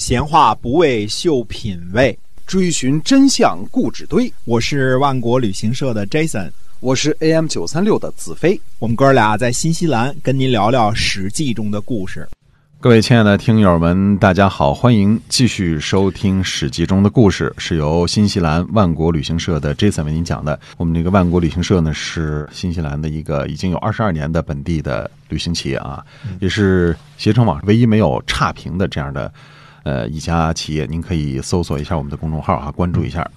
闲话不为秀品味，追寻真相故纸堆。我是万国旅行社的 Jason，我是 AM 九三六的子飞。我们哥俩在新西兰跟您聊聊《史记》中的故事。各位亲爱的听友们，大家好，欢迎继续收听《史记》中的故事，是由新西兰万国旅行社的 Jason 为您讲的。我们这个万国旅行社呢，是新西兰的一个已经有二十二年的本地的旅行企业啊，也是携程网唯一没有差评的这样的呃一家企业。您可以搜索一下我们的公众号啊，关注一下。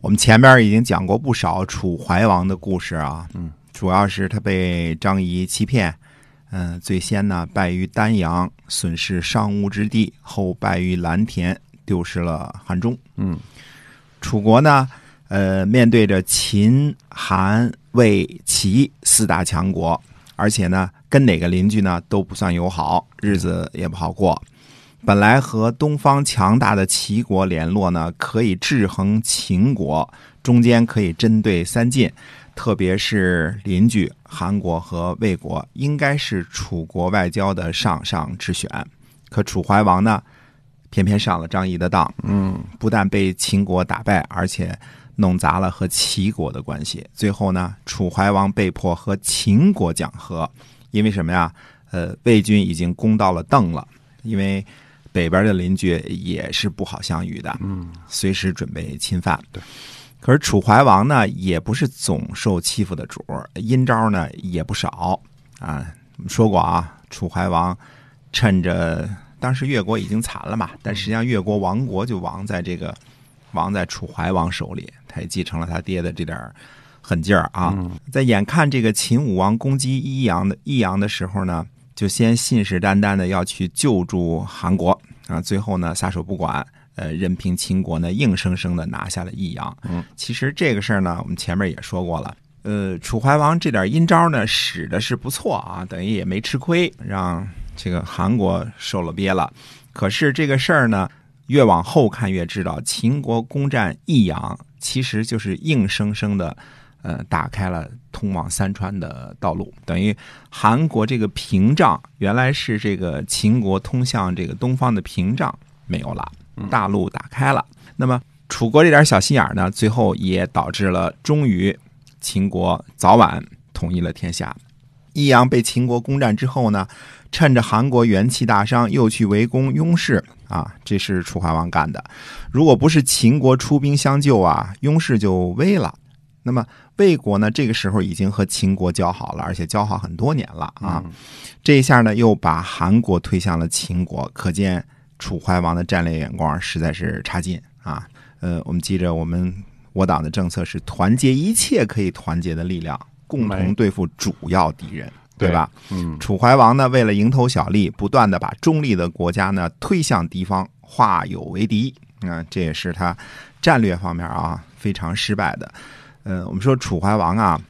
我们前面已经讲过不少楚怀王的故事啊，嗯，主要是他被张仪欺骗。嗯，最先呢败于丹阳，损失商巫之地；后败于蓝田，丢失了汉中。嗯，楚国呢，呃，面对着秦、韩、魏、齐四大强国，而且呢，跟哪个邻居呢都不算友好，日子也不好过。本来和东方强大的齐国联络呢，可以制衡秦国，中间可以针对三晋。特别是邻居韩国和魏国，应该是楚国外交的上上之选。可楚怀王呢，偏偏上了张仪的当，嗯，不但被秦国打败，而且弄砸了和齐国的关系。最后呢，楚怀王被迫和秦国讲和，因为什么呀？呃，魏军已经攻到了邓了，因为北边的邻居也是不好相与的，嗯，随时准备侵犯。对。可是楚怀王呢，也不是总受欺负的主儿，阴招呢也不少啊。我们说过啊，楚怀王趁着当时越国已经残了嘛，但实际上越国亡国就亡在这个亡在楚怀王手里，他也继承了他爹的这点狠劲儿啊。在眼看这个秦武王攻击益阳的益阳的时候呢，就先信誓旦旦的要去救助韩国啊，最后呢撒手不管。呃，任凭秦国呢硬生生的拿下了益阳。嗯，其实这个事儿呢，我们前面也说过了。呃，楚怀王这点阴招呢，使的是不错啊，等于也没吃亏，让这个韩国受了憋了。可是这个事儿呢，越往后看越知道，秦国攻占益阳，其实就是硬生生的，呃，打开了通往三川的道路。等于韩国这个屏障，原来是这个秦国通向这个东方的屏障没有了。大陆打开了，那么楚国这点小心眼呢，最后也导致了，终于秦国早晚统一了天下。益阳被秦国攻占之后呢，趁着韩国元气大伤，又去围攻雍氏啊，这是楚怀王干的。如果不是秦国出兵相救啊，雍氏就危了。那么魏国呢，这个时候已经和秦国交好了，而且交好很多年了啊。这一下呢，又把韩国推向了秦国，可见。楚怀王的战略眼光实在是差劲啊！呃，我们记着，我们我党的政策是团结一切可以团结的力量，共同对付主要敌人，对吧？嗯，楚怀王呢，为了蝇头小利，不断的把中立的国家呢推向敌方，化友为敌，啊，这也是他战略方面啊非常失败的。呃，我们说楚怀王啊，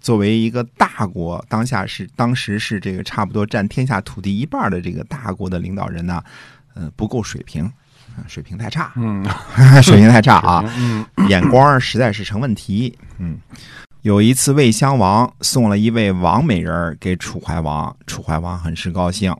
作为一个大国，当下是当时是这个差不多占天下土地一半的这个大国的领导人呢。嗯，不够水平，水平太差，嗯，水平太差啊，嗯，眼光实在是成问题，嗯，有一次魏襄王送了一位王美人给楚怀王，楚怀王很是高兴。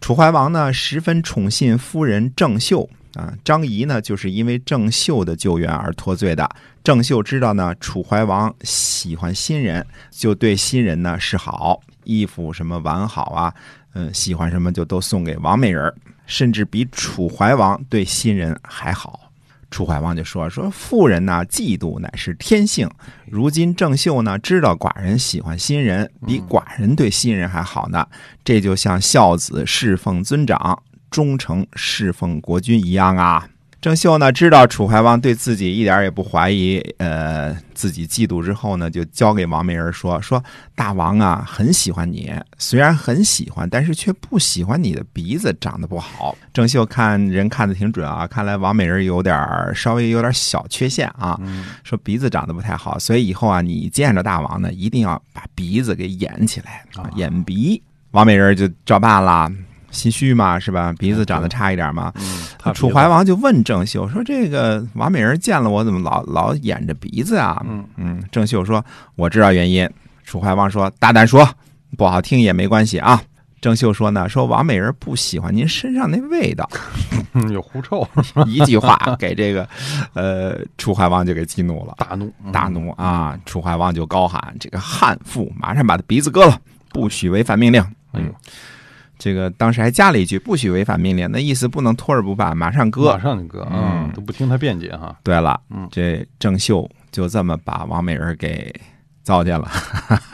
楚怀王呢，十分宠信夫人郑袖啊，张仪呢，就是因为郑袖的救援而脱罪的。郑袖知道呢，楚怀王喜欢新人，就对新人呢示好，衣服什么完好啊，嗯，喜欢什么就都送给王美人。甚至比楚怀王对新人还好，楚怀王就说：“说妇人呢，嫉妒乃是天性。如今郑袖呢，知道寡人喜欢新人，比寡人对新人还好呢。这就像孝子侍奉尊长，忠诚侍奉国君一样啊。”郑袖呢，知道楚怀王对自己一点也不怀疑，呃，自己嫉妒之后呢，就交给王美人说：“说大王啊，很喜欢你，虽然很喜欢，但是却不喜欢你的鼻子长得不好。”郑袖看人看的挺准啊，看来王美人有点稍微有点小缺陷啊，说鼻子长得不太好，所以以后啊，你见着大王呢，一定要把鼻子给掩起来啊，掩鼻。王美人就照办了。心虚嘛，是吧？鼻子长得差一点嘛。嗯，楚怀王就问郑袖说：“这个王美人见了我，怎么老老掩着鼻子啊？”嗯嗯，郑袖说：“我知道原因。”楚怀王说：“大胆说，不好听也没关系啊。”郑袖说呢，说王美人不喜欢您身上那味道，有狐臭，一句话给这个呃楚怀王就给激怒了，大怒大怒啊！楚怀王就高喊：“这个悍妇，马上把他鼻子割了，不许违反命令。”嗯，这个当时还加了一句：“不许违反命令。”那意思不能拖着不办，马上割，马上就割嗯，都不听他辩解哈。对了，嗯，这郑袖就这么把王美人给糟践了，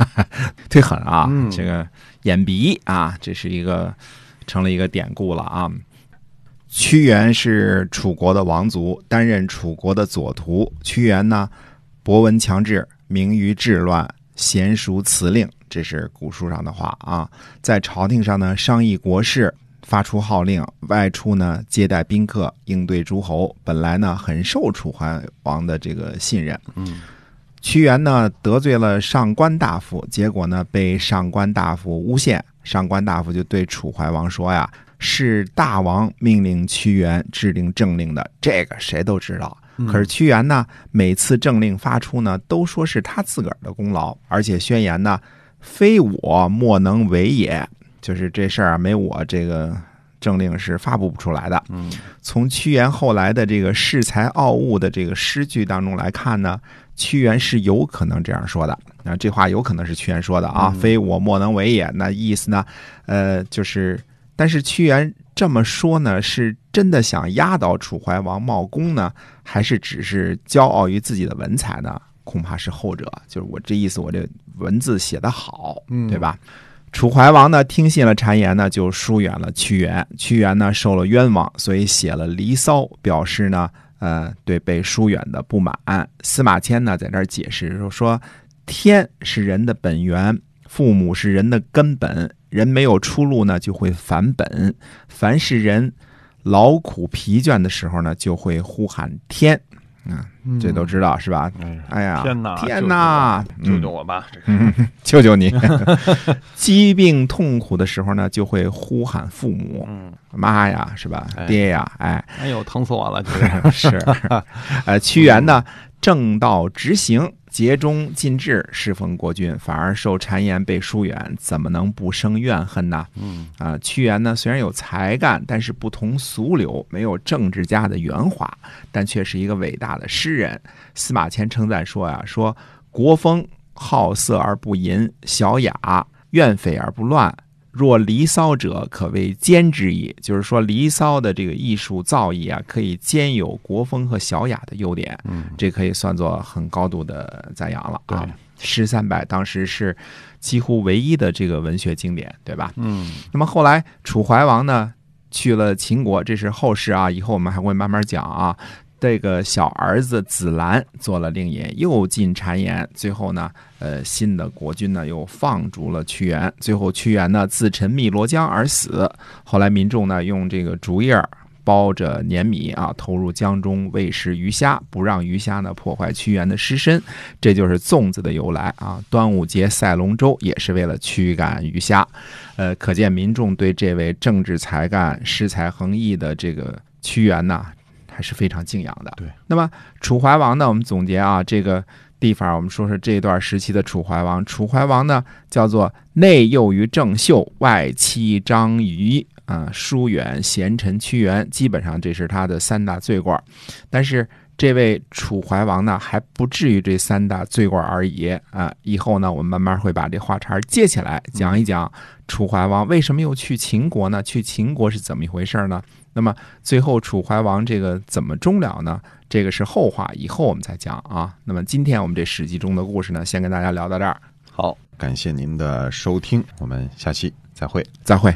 忒狠啊！这个。眼鼻啊，这是一个成了一个典故了啊。屈原是楚国的王族，担任楚国的左徒。屈原呢，博闻强志，明于治乱，娴熟辞令，这是古书上的话啊。在朝廷上呢，商议国事，发出号令，外出呢接待宾客，应对诸侯。本来呢，很受楚怀王的这个信任。嗯。屈原呢得罪了上官大夫，结果呢被上官大夫诬陷。上官大夫就对楚怀王说呀：“是大王命令屈原制定政令的，这个谁都知道。可是屈原呢，每次政令发出呢，都说是他自个儿的功劳，而且宣言呢，非我莫能为也，就是这事儿啊，没我这个政令是发布不出来的。”嗯，从屈原后来的这个恃才傲物的这个诗句当中来看呢。屈原是有可能这样说的，那这话有可能是屈原说的啊，非我莫能为也。那意思呢，呃，就是，但是屈原这么说呢，是真的想压倒楚怀王茂公呢，还是只是骄傲于自己的文采呢？恐怕是后者。就是我这意思，我这文字写得好，对吧？楚怀王呢，听信了谗言呢，就疏远了屈原。屈原呢，受了冤枉，所以写了《离骚》，表示呢。呃，对被疏远的不满，司马迁呢在这儿解释说：说天是人的本源，父母是人的根本，人没有出路呢，就会返本。凡是人劳苦疲倦的时候呢，就会呼喊天。嗯，这都知道是吧？哎呀，天哪，天哪，救救我吧！救救你！疾病痛苦的时候呢，就会呼喊父母，妈呀，是吧？爹呀，哎，哎呦，疼死我了！是，呃，屈原呢，正道直行。竭忠尽智，侍奉国君，反而受谗言被疏远，怎么能不生怨恨呢？嗯啊，屈原呢，虽然有才干，但是不同俗流，没有政治家的圆滑，但却是一个伟大的诗人。司马迁称赞说呀：“说国风好色而不淫，小雅怨匪而不乱。”若离骚者，可谓兼之矣。就是说，离骚的这个艺术造诣啊，可以兼有国风和小雅的优点。嗯，这可以算作很高度的赞扬了啊。诗三百当时是几乎唯一的这个文学经典，对吧？嗯。那么后来楚怀王呢去了秦国，这是后事啊，以后我们还会慢慢讲啊。这个小儿子子兰做了令尹，又进谗言，最后呢，呃，新的国君呢又放逐了屈原，最后屈原呢自沉汨罗江而死。后来民众呢用这个竹叶包着碾米啊，投入江中喂食鱼虾，不让鱼虾呢破坏屈原的尸身，这就是粽子的由来啊。端午节赛龙舟也是为了驱赶鱼虾，呃，可见民众对这位政治才干、诗才横溢的这个屈原呐。还是非常敬仰的。对，那么楚怀王呢？我们总结啊，这个地方我们说说这段时期的楚怀王。楚怀王呢，叫做内囿于郑袖，外戚张仪啊，疏远贤臣屈原，基本上这是他的三大罪过。但是这位楚怀王呢，还不至于这三大罪过而已啊。以后呢，我们慢慢会把这话茬接起来讲一讲，楚怀王为什么又去秦国呢？去秦国是怎么一回事呢？那么最后楚怀王这个怎么终了呢？这个是后话，以后我们再讲啊。那么今天我们这史记中的故事呢，先跟大家聊到这儿。好，感谢您的收听，我们下期再会，再会。